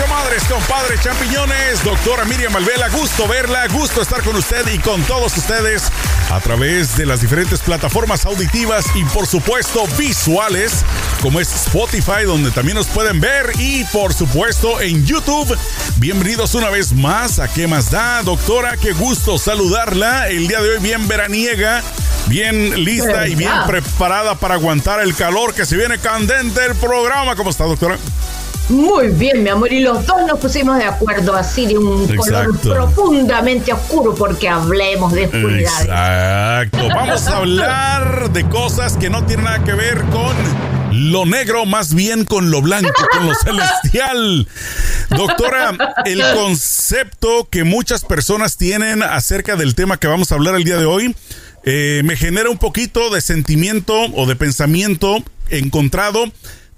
comadres, compadres, champiñones, doctora Miriam Malvela, gusto verla, gusto estar con usted y con todos ustedes a través de las diferentes plataformas auditivas y por supuesto visuales como es Spotify donde también nos pueden ver y por supuesto en YouTube. Bienvenidos una vez más a ¿Qué más da? Doctora, qué gusto saludarla. El día de hoy bien veraniega, bien lista y bien preparada para aguantar el calor que se viene candente el programa. ¿Cómo está, doctora? Muy bien, mi amor, y los dos nos pusimos de acuerdo así de un color profundamente oscuro porque hablemos de oscuridad. Exacto. Vamos a hablar de cosas que no tienen nada que ver con lo negro, más bien con lo blanco, con lo celestial. Doctora, el concepto que muchas personas tienen acerca del tema que vamos a hablar el día de hoy eh, me genera un poquito de sentimiento o de pensamiento encontrado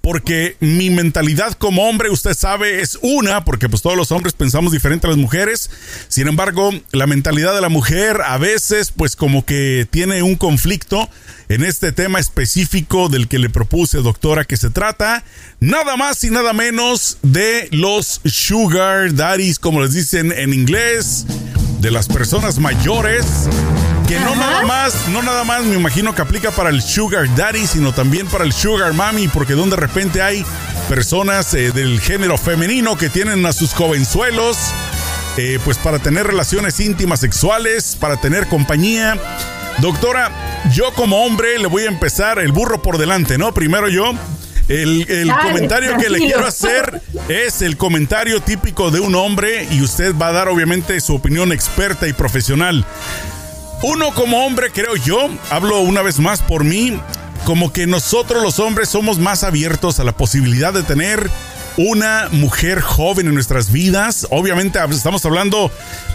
porque mi mentalidad como hombre, usted sabe, es una, porque pues todos los hombres pensamos diferente a las mujeres. Sin embargo, la mentalidad de la mujer a veces pues como que tiene un conflicto en este tema específico del que le propuse, doctora, que se trata nada más y nada menos de los sugar daddies, como les dicen en inglés, de las personas mayores que no nada más, no nada más me imagino que aplica para el sugar daddy, sino también para el sugar mommy, porque donde de repente hay personas eh, del género femenino que tienen a sus jovenzuelos, eh, pues para tener relaciones íntimas sexuales, para tener compañía. Doctora, yo como hombre le voy a empezar el burro por delante, ¿no? Primero yo. El, comentario que le quiero hacer es el comentario típico de un hombre y usted va a dar obviamente su opinión experta y profesional. Uno como hombre, creo yo, hablo una vez más por mí, como que nosotros los hombres somos más abiertos a la posibilidad de tener una mujer joven en nuestras vidas. Obviamente estamos hablando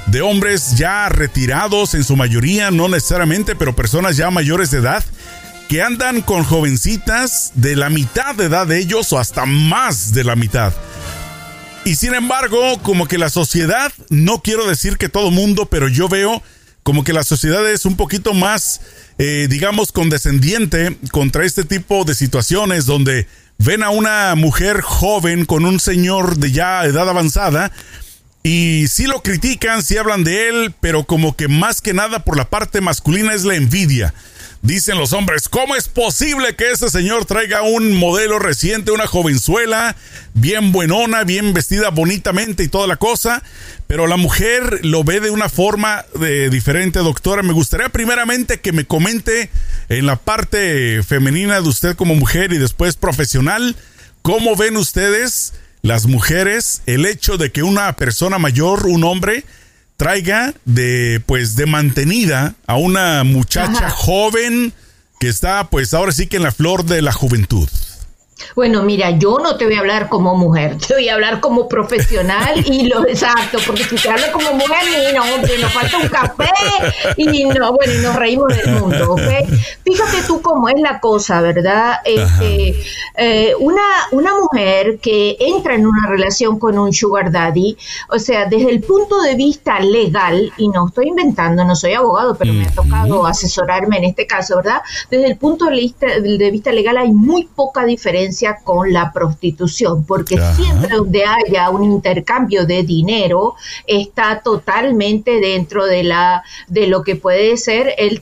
de hombres ya retirados en su mayoría, no necesariamente, pero personas ya mayores de edad que andan con jovencitas de la mitad de edad de ellos o hasta más de la mitad. Y sin embargo, como que la sociedad, no quiero decir que todo mundo, pero yo veo como que la sociedad es un poquito más, eh, digamos, condescendiente contra este tipo de situaciones donde ven a una mujer joven con un señor de ya edad avanzada y sí lo critican, sí hablan de él, pero como que más que nada por la parte masculina es la envidia. Dicen los hombres, ¿cómo es posible que ese señor traiga un modelo reciente, una jovenzuela, bien buenona, bien vestida bonitamente y toda la cosa? Pero la mujer lo ve de una forma de, diferente, doctora. Me gustaría primeramente que me comente en la parte femenina de usted como mujer y después profesional, ¿cómo ven ustedes, las mujeres, el hecho de que una persona mayor, un hombre, traiga de pues de mantenida a una muchacha joven que está pues ahora sí que en la flor de la juventud. Bueno, mira, yo no te voy a hablar como mujer, te voy a hablar como profesional y lo exacto, porque si te hablo como mujer, no, hombre, nos falta un café y no, bueno, y nos reímos del mundo, ¿ok? Fíjate tú cómo es la cosa, ¿verdad? Este, eh, una, una mujer que entra en una relación con un sugar daddy, o sea, desde el punto de vista legal, y no estoy inventando, no soy abogado, pero me ha tocado asesorarme en este caso, ¿verdad? Desde el punto de vista, de vista legal hay muy poca diferencia con la prostitución, porque siempre donde haya un intercambio de dinero está totalmente dentro de la de lo que puede ser el,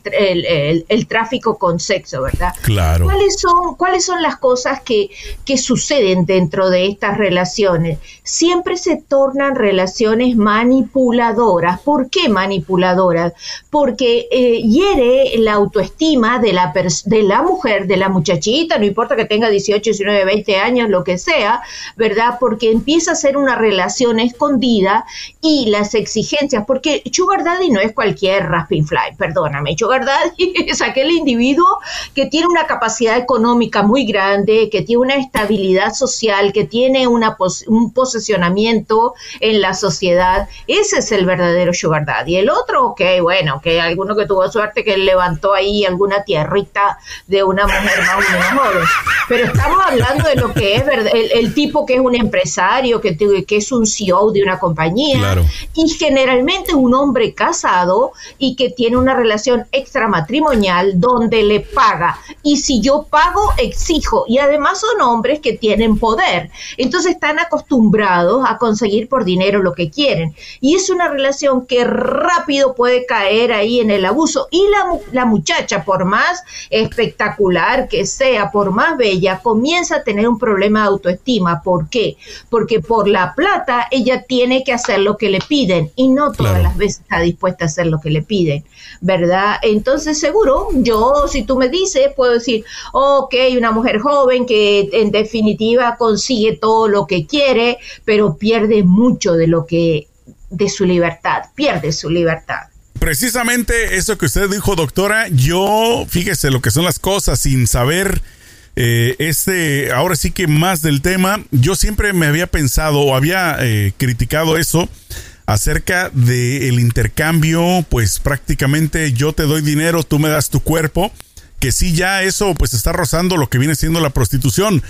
el, tráfico con sexo, ¿verdad? Claro. ¿Cuáles son, cuáles son las cosas que, que suceden dentro de estas relaciones? Siempre se tornan relaciones manipuladoras. ¿Por qué manipuladoras? Porque eh, hiere la autoestima de la, de la mujer, de la muchachita, no importa que tenga 18, 19, 20 años, lo que sea, ¿verdad? Porque empieza a ser una relación escondida y las exigencias, porque Sugar Daddy no es cualquier Rasping Fly, perdóname, Sugar Daddy es aquel individuo que tiene una capacidad económica muy grande, que tiene una estabilidad social, que tiene una un posesionamiento en la sociedad, ese es el verdadero Sugar Daddy. El otro, ok, bueno, que alguno que tuvo suerte que levantó ahí alguna tierrita de una mujer más o menos joven, pero estamos hablando de lo que es el, tipo que es un empresario, que, que es un CEO de una compañía, y generalmente un hombre casado y que tiene una relación extramatrimonial donde le paga. Y si yo pago, exijo. Y además son hombres que tienen poder. Entonces están acostumbrados a conseguir por dinero lo que quieren. Y es una relación que rápido puede caer ahí en el abuso. Y la, la muchacha, por más espectacular que sea, por más bella, comienza a tener un problema de autoestima. ¿Por qué? Porque por la plata ella tiene que hacer lo que le piden y no todas las veces está dispuesta a hacer lo que le piden, ¿verdad? Entonces, seguro, yo, si tú me dices, puedo decir, ok, una mujer joven que en definitiva consigue todo lo que quiere, pero pierde mucho de lo que, de su libertad, pierde su libertad. Precisamente eso que usted dijo, doctora, yo, fíjese lo que son las cosas sin saber eh, este, ahora sí que más del tema, yo siempre me había pensado o había eh, criticado eso acerca del intercambio, pues prácticamente yo te doy dinero, tú me das tu cuerpo que sí ya eso pues está rozando lo que viene siendo la prostitución.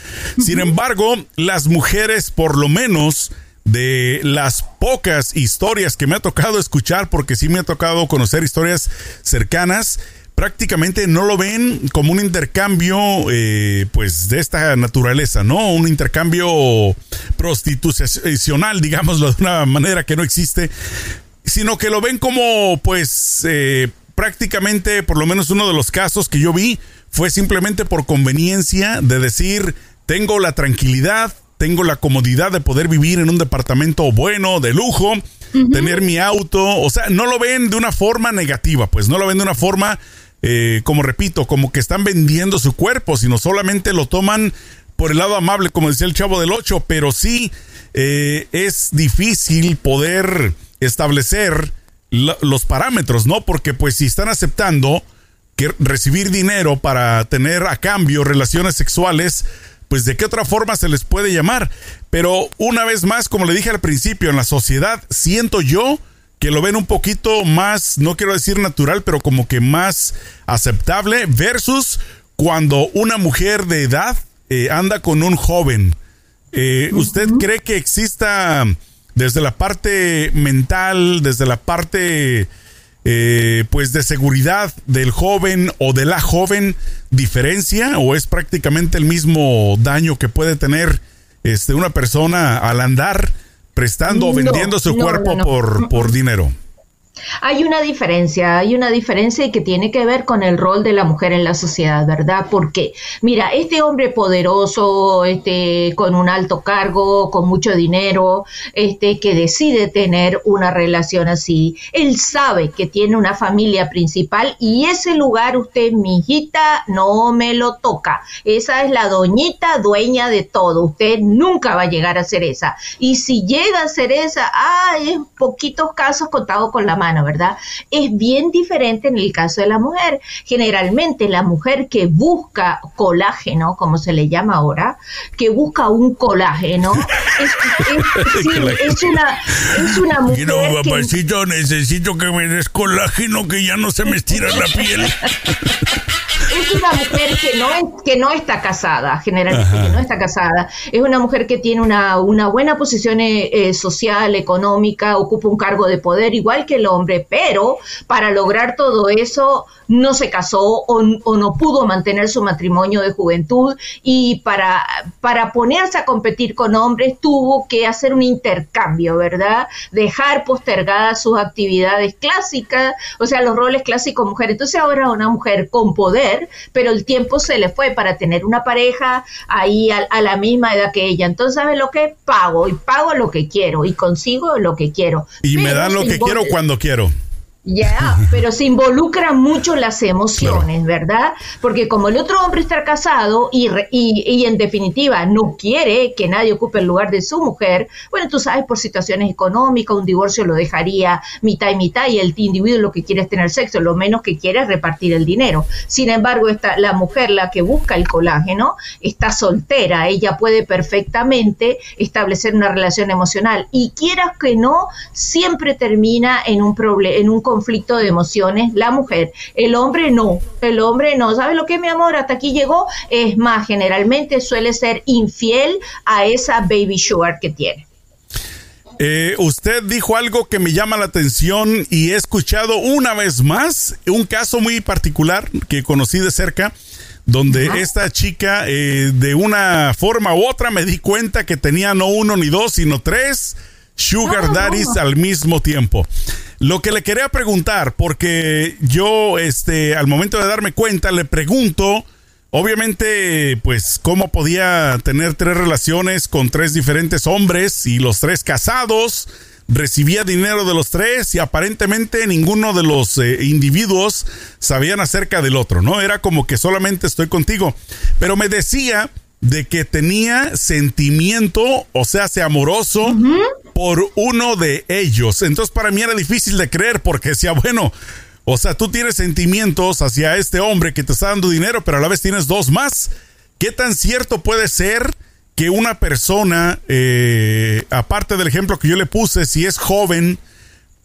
Sin embargo, las mujeres por lo menos de las pocas historias que me ha tocado escuchar, porque sí me ha tocado conocer historias cercanas, prácticamente no lo ven como un intercambio eh, pues de esta naturaleza, ¿no? Un intercambio prostitucional, digámoslo de una manera que no existe, sino que lo ven como pues eh, prácticamente, por lo menos uno de los casos que yo vi, fue simplemente por conveniencia de decir, tengo la tranquilidad, tengo la comodidad de poder vivir en un departamento bueno, de lujo, tener mi auto, o sea, no lo ven de una forma negativa, pues no lo ven de una forma, eh, como repito, como que están vendiendo su cuerpo, sino solamente lo toman por el lado amable, como decía el chavo del 8, pero sí eh, es difícil poder establecer los parámetros, ¿no? Porque pues si están aceptando que recibir dinero para tener a cambio relaciones sexuales, pues de qué otra forma se les puede llamar. Pero una vez más, como le dije al principio, en la sociedad siento yo que lo ven un poquito más, no quiero decir natural, pero como que más aceptable versus cuando una mujer de edad eh, anda con un joven. Eh, ¿Usted cree que exista desde la parte mental, desde la parte eh, pues de seguridad del joven o de la joven diferencia o es prácticamente el mismo daño que puede tener este una persona al andar prestando o vendiendo su cuerpo por, por dinero? Hay una diferencia, hay una diferencia que tiene que ver con el rol de la mujer en la sociedad, ¿verdad? Porque, mira, este hombre poderoso, este, con un alto cargo, con mucho dinero, este, que decide tener una relación así, él sabe que tiene una familia principal y ese lugar usted, mi hijita, no me lo toca. Esa es la doñita dueña de todo. Usted nunca va a llegar a ser esa. Y si llega a ser esa, ah, en poquitos casos contado con la mano ¿verdad? Es bien diferente en el caso de la mujer. Generalmente la mujer que busca colágeno, como se le llama ahora, que busca un colágeno, es, una, es una mujer. papacito, necesito que me des colágeno que ya no se me estira la piel. es una mujer que no, que no está casada, generalmente que no está casada. Es una mujer que tiene una, una buena posición eh, eh, social, económica, ocupa un cargo de poder igual que el hombre, pero para lograr todo eso no se casó o, no pudo mantener su matrimonio de juventud y para, para ponerse a competir con hombres tuvo que hacer un intercambio, ¿verdad? Dejar postergadas sus actividades clásicas, o sea, los roles clásicos mujer. Entonces ahora una mujer con poder, pero el tiempo se le fue para tener una pareja ahí a, la misma edad que ella. Entonces, ¿sabes lo que? Pago y pago lo que quiero y consigo lo que quiero. Y me dan lo que quiero cuando quiero. Ya, pero se involucran mucho las emociones, ¿verdad? Porque como el otro hombre está casado y, y, en definitiva no quiere que nadie ocupe el lugar de su mujer, bueno, tú sabes, por situaciones económicas, un divorcio lo dejaría mitad y mitad y el individuo lo que quiere es tener sexo, lo menos que quiere es repartir el dinero. Sin embargo, esta, la mujer, la que busca el colágeno, está soltera, ella puede perfectamente establecer una relación emocional y quieras que no, siempre termina en un, problema en un conflicto de emociones la mujer. El hombre no, el hombre no. ¿Sabes lo que, mi amor? Hasta aquí llegó. Es más, generalmente suele ser infiel a esa baby sugar que tiene. Eh, usted dijo algo que me llama la atención y he escuchado una vez más un caso muy particular que conocí de cerca, donde esta chica eh, de una forma u otra me di cuenta que tenía no uno ni dos, sino tres sugar daddies al mismo tiempo. Lo que le quería preguntar, porque yo este, al momento de darme cuenta le pregunto Obviamente, pues, ¿cómo podía tener tres relaciones con tres diferentes hombres y los tres casados? Recibía dinero de los tres y aparentemente ninguno de los eh, individuos sabían acerca del otro, ¿no? Era como que solamente estoy contigo. Pero me decía de que tenía sentimiento, o sea, se amoroso por uno de ellos. Entonces para mí era difícil de creer porque decía, bueno, o sea, tú tienes sentimientos hacia este hombre que te está dando dinero, pero a la vez tienes dos más. ¿Qué tan cierto puede ser que una persona, eh, aparte del ejemplo que yo le puse, si es joven,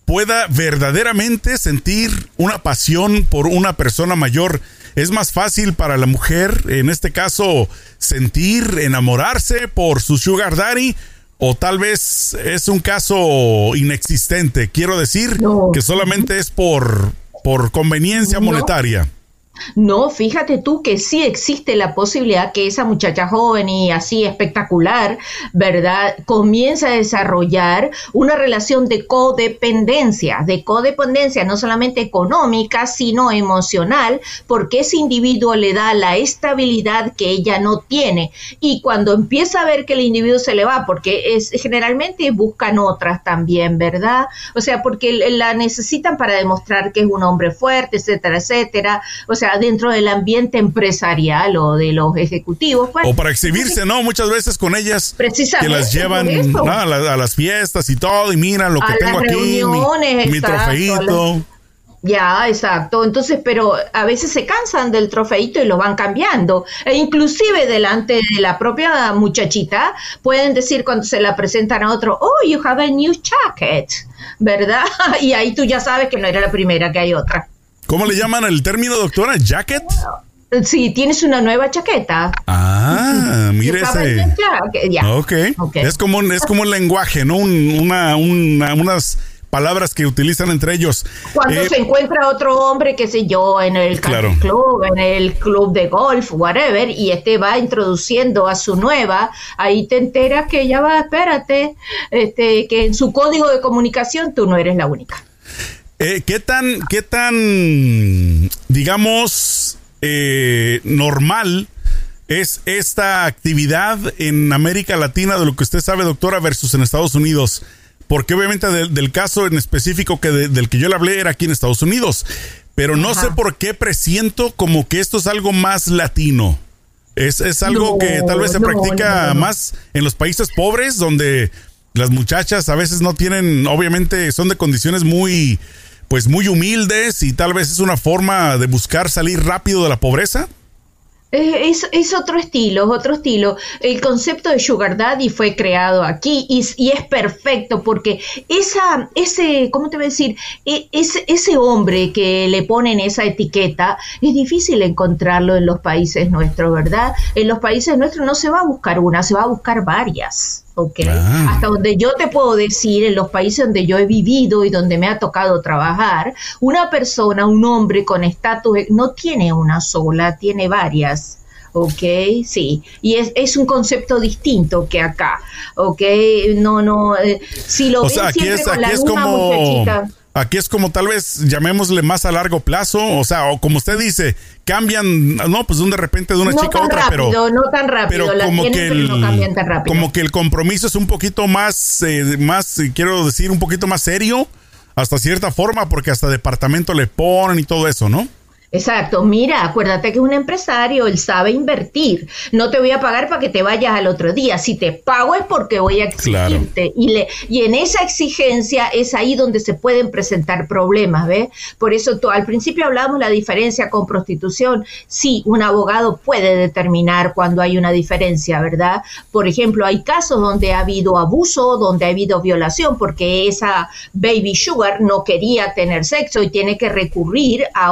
pueda verdaderamente sentir una pasión por una persona mayor? Es más fácil para la mujer, en este caso, sentir, enamorarse por su sugar daddy o tal vez es un caso inexistente. Quiero decir que solamente es por por conveniencia monetaria. No, fíjate tú que sí existe la posibilidad que esa muchacha joven y así espectacular, ¿verdad? Comienza a desarrollar una relación de codependencia, de codependencia no solamente económica, sino emocional, porque ese individuo le da la estabilidad que ella no tiene. Y cuando empieza a ver que el individuo se le va, porque es generalmente buscan otras también, ¿verdad? O sea, porque la necesitan para demostrar que es un hombre fuerte, etcétera, etcétera. O sea, dentro del ambiente empresarial o de los ejecutivos. Pues. o para exhibirse, ¿no? Muchas veces con ellas que las llevan a, las fiestas y todo, y mira lo que tengo aquí, mi, trofeito. Ya, exacto. Entonces, pero a veces se cansan del trofeito y lo van cambiando. E inclusive delante de la propia muchachita pueden decir cuando se la presentan a otro, oh, you have a new jacket, ¿verdad? Y ahí tú ya sabes que no era la primera, que hay otra. ¿Cómo le llaman el término, doctora? ¿Jacket? Sí, tienes una nueva chaqueta. Ah, mire ese. Okay. ok. Es como, es como un lenguaje, ¿no? una, unas palabras que utilizan entre ellos. Cuando eh, se encuentra otro hombre, qué sé yo, en el club, en el club de golf, whatever, y este va introduciendo a su nueva, ahí te enteras que ya va, espérate, este, que en su código de comunicación tú no eres la única. Eh, ¿Qué tan, qué tan, digamos, eh, normal es esta actividad en América Latina de lo que usted sabe, doctora, versus en Estados Unidos? Porque obviamente del caso en específico que del que yo le hablé era aquí en Estados Unidos, pero no sé por qué presiento como que esto es algo más latino. Es, es algo que tal vez se practica más en los países pobres, donde las muchachas a veces no tienen, obviamente son de condiciones muy pues muy humildes y tal vez es una forma de buscar salir rápido de la pobreza? Es, otro estilo, es otro estilo. El concepto de Sugar Daddy fue creado aquí y, y, es perfecto porque esa, ese, ¿cómo te voy a decir? E, ese, ese hombre que le ponen esa etiqueta es difícil encontrarlo en los países nuestros, ¿verdad? En los países nuestros no se va a buscar una, se va a buscar varias. Ah. Hasta donde yo te puedo decir, en los países donde yo he vivido y donde me ha tocado trabajar, una persona, un hombre con estatus, no tiene una sola, tiene varias. ¿ok? Sí, y es, es, un concepto distinto que acá, ¿ok? No, no, eh, si lo ven siempre con la misma muchachita Aquí es como tal vez llamémosle más a largo plazo, o sea, o como usted dice, cambian, no, pues de repente de una chica a otra, pero no tan rápido, pero como que el, como que el compromiso es un poquito más, eh, más, eh, quiero decir, un poquito más serio, hasta cierta forma, porque hasta departamento le ponen y todo eso, ¿no? Exacto, mira, acuérdate que es un empresario, él sabe invertir. No te voy a pagar para que te vayas al otro día. Si te pago es porque voy a exigirte. Y, le, y en esa exigencia es ahí donde se pueden presentar problemas, ¿ves? Por eso tú, al principio hablábamos la diferencia con prostitución. Sí, un abogado puede determinar cuando hay una diferencia, ¿verdad? Por ejemplo, hay casos donde ha habido abuso, donde ha habido violación, porque esa baby sugar no quería tener sexo y tiene que recurrir a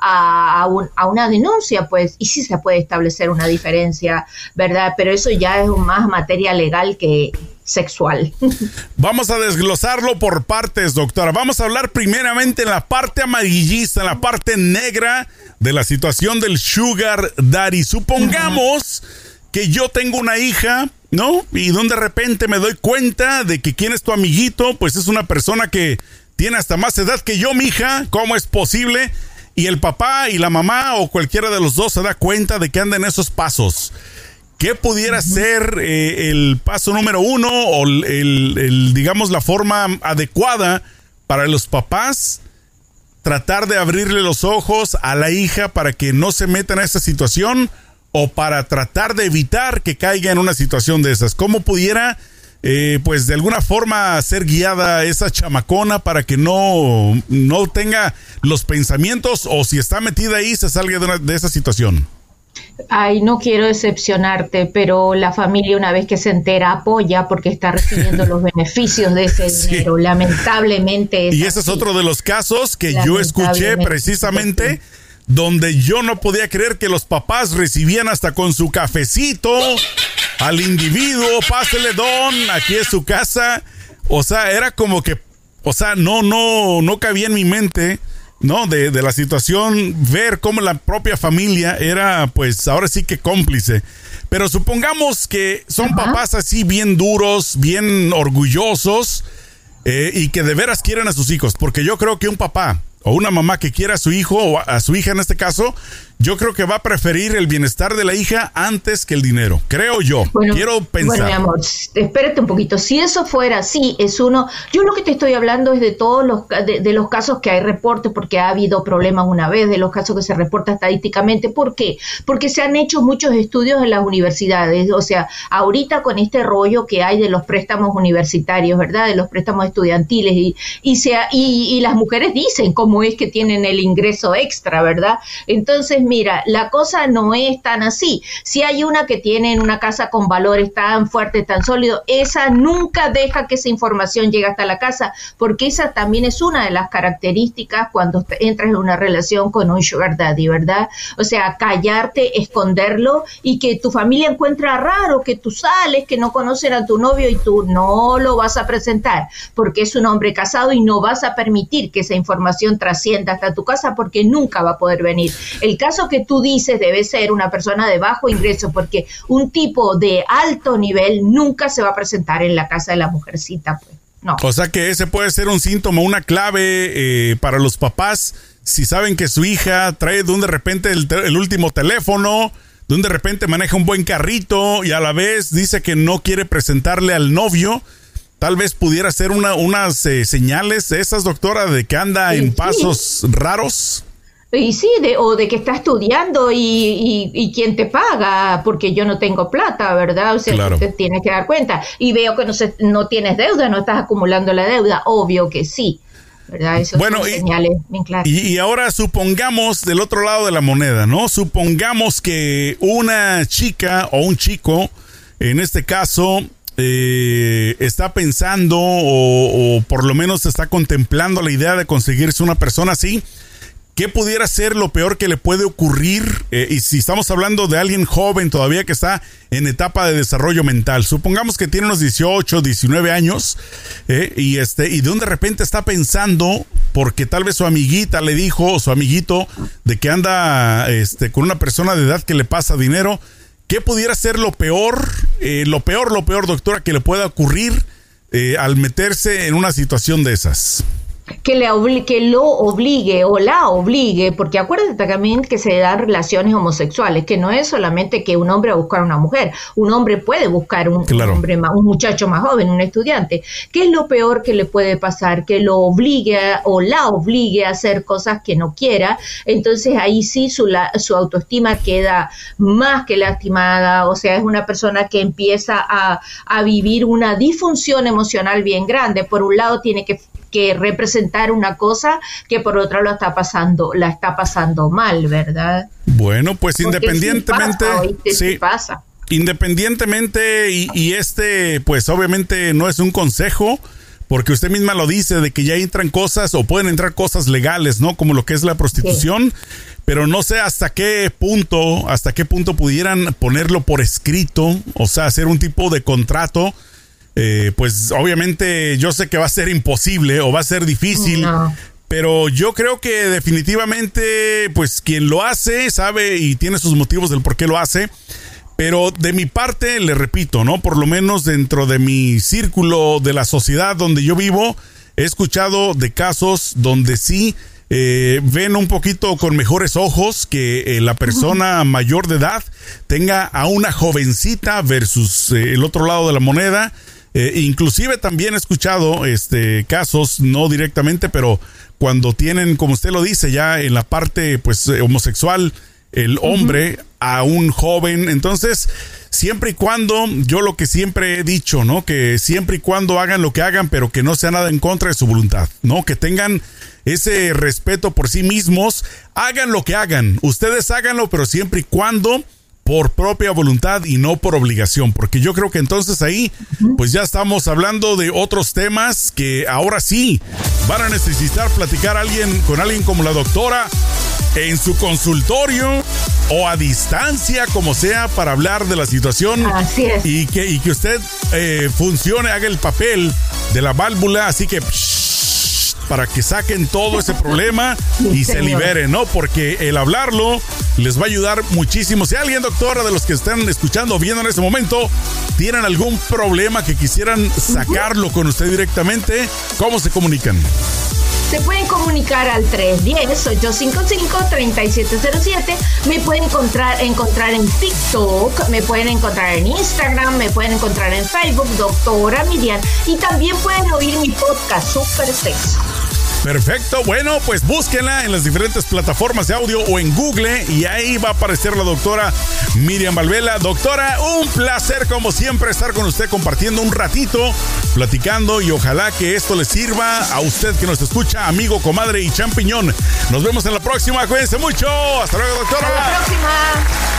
a, una denuncia, pues, y sí se puede establecer una diferencia, ¿verdad? Pero eso ya es más materia legal que sexual. Vamos a desglosarlo por partes, doctora. Vamos a hablar primeramente en la parte amarillista, en la parte negra de la situación del sugar daddy. Supongamos que yo tengo una hija, ¿no? Y donde de repente me doy cuenta de que quién es tu amiguito, pues es una persona que tiene hasta más edad que yo, mi hija. ¿Cómo es posible? Y el papá y la mamá o cualquiera de los dos se da cuenta de que anda en esos pasos. ¿Qué pudiera ser eh, el paso número uno o el, digamos, la forma adecuada para los papás? Tratar de abrirle los ojos a la hija para que no se meta en esa situación o para tratar de evitar que caiga en una situación de esas. ¿Cómo pudiera eh, pues de alguna forma ser guiada esa chamacona para que no, no tenga los pensamientos o si está metida ahí se salga de, de esa situación. Ay, no quiero decepcionarte, pero la familia una vez que se entera apoya porque está recibiendo los beneficios de ese dinero. Lamentablemente. y ese es otro de los casos que yo escuché precisamente donde yo no podía creer que los papás recibían hasta con su cafecito al individuo, pásele don, aquí es su casa. O sea, era como que, o sea, no, no, no cabía en mi mente, ¿no? De, de la situación, ver cómo la propia familia era, pues, ahora sí que cómplice. Pero supongamos que son papás así bien duros, bien orgullosos eh, y que de veras quieren a sus hijos, porque yo creo que un papá o una mamá que quiera a su hijo o a su hija en este caso, yo creo que va a preferir el bienestar de la hija antes que el dinero. Creo yo. Quiero pensar. Bueno, mi amor, espérate un poquito. Si eso fuera así, es uno. Yo lo que te estoy hablando es de todos los de, los casos que hay reportes, porque ha habido problemas una vez, de los casos que se reporta estadísticamente. ¿Por qué? Porque se han hecho muchos estudios en las universidades. O sea, ahorita con este rollo que hay de los préstamos universitarios, ¿verdad? De los préstamos estudiantiles y y, sea, y, y las mujeres dicen cómo es que tienen el ingreso extra, ¿verdad? Entonces mira, la cosa no es tan así. Si hay una que tiene una casa con valores tan fuertes, tan sólidos, esa nunca deja que esa información llegue hasta la casa, porque esa también es una de las características cuando entras en una relación con un sugar daddy, ¿verdad? O sea, callarte, esconderlo y que tu familia encuentra raro que tú sales, que no conocen a tu novio y tú no lo vas a presentar, porque es un hombre casado y no vas a permitir que esa información trascienda hasta tu casa porque nunca va a poder venir. El caso que tú dices debe ser una persona de bajo ingreso, porque un tipo de alto nivel nunca se va a presentar en la casa de la mujercita. Pues. No. O sea que ese puede ser un síntoma, una clave eh, para los papás si saben que su hija trae de un de repente el, último teléfono, de un de repente maneja un buen carrito y a la vez dice que no quiere presentarle al novio. Tal vez pudiera ser una, unas eh, señales esas, doctora, de que anda en pasos raros. Y sí, de, o de que está estudiando y, y, quién te paga, porque yo no tengo plata, ¿verdad? O sea, te tienes que dar cuenta. Y veo que no, se, no tienes deuda, no estás acumulando la deuda, obvio que sí. ¿verdad? Eso bueno, y, señales bien claras. Y, ahora supongamos del otro lado de la moneda, ¿no? Supongamos que una chica o un chico, en este caso, eh, está pensando o, o, por lo menos está contemplando la idea de conseguirse una persona así ¿Qué pudiera ser lo peor que le puede ocurrir? Eh, y si estamos hablando de alguien joven todavía que está en etapa de desarrollo mental, supongamos que tiene unos 18, 19 años eh, y este y de un de repente está pensando porque tal vez su amiguita le dijo o su amiguito de que anda este con una persona de edad que le pasa dinero, ¿qué pudiera ser lo peor, eh, lo peor, lo peor, doctora, que le pueda ocurrir al meterse en una situación de esas? Que, le que lo obligue o la obligue, porque acuérdate también que se dan relaciones homosexuales, que no es solamente que un hombre va a buscar a una mujer, un hombre puede buscar un, hombre un muchacho más joven, un estudiante. ¿Qué es lo peor que le puede pasar? Que lo obligue o la obligue a hacer cosas que no quiera, entonces ahí sí su, su autoestima queda más que lastimada, o sea, es una persona que empieza a, a vivir una disfunción emocional bien grande. Por un lado tiene que que representar una cosa que por otra lo está pasando, la está pasando mal, ¿verdad? Bueno, pues independientemente, sí, pasa, Independientemente y, este, pues obviamente no es un consejo, porque usted misma lo dice de que ya entran cosas o pueden entrar cosas legales, ¿no? Como lo que es la prostitución. Pero no sé hasta qué punto, hasta qué punto pudieran ponerlo por escrito, o sea, hacer un tipo de contrato eh, pues obviamente yo sé que va a ser imposible o va a ser difícil. Pero yo creo que definitivamente, pues quien lo hace sabe y tiene sus motivos del por qué lo hace. Pero de mi parte, le repito, ¿no? Por lo menos dentro de mi círculo de la sociedad donde yo vivo, he escuchado de casos donde sí eh, ven un poquito con mejores ojos que eh, la persona mayor de edad tenga a una jovencita versus el otro lado de la moneda eh, inclusive también he escuchado este casos, no directamente, pero cuando tienen, como usted lo dice, ya en la parte pues eh, homosexual, el hombre a un joven. Entonces, siempre y cuando, yo lo que siempre he dicho, ¿no? Que siempre y cuando hagan lo que hagan, pero que no sea nada en contra de su voluntad, ¿no? Que tengan ese respeto por sí mismos, hagan lo que hagan, ustedes háganlo, pero siempre y cuando por propia voluntad y no por obligación, porque yo creo que entonces ahí pues ya estamos hablando de otros temas que ahora sí van a necesitar platicar alguien con alguien como la doctora en su consultorio o a distancia, como sea, para hablar de la situación y que, y que usted eh, funcione, haga el papel de la válvula, así que para que saquen todo ese problema y se liberen, ¿no? Porque el hablarlo les va a ayudar muchísimo. Si alguien, doctora, de los que están escuchando o viendo en este momento, tienen algún problema que quisieran sacarlo con usted directamente, ¿cómo se comunican? Se pueden comunicar al 310-855-3707. Me pueden encontrar, encontrar en TikTok, me pueden encontrar en Instagram, me pueden encontrar en Facebook, doctora Miriam. Y también pueden oír mi podcast Super Sexo. Perfecto, bueno, pues búsquenla en las diferentes plataformas de audio o en Google y ahí va a aparecer la doctora Miriam Valvela. Doctora, un placer como siempre estar con usted compartiendo un ratito, platicando y ojalá que esto le sirva a usted que nos escucha, amigo, comadre y champiñón. Nos vemos en la próxima, cuídense mucho. Hasta luego, doctora. Hasta la próxima.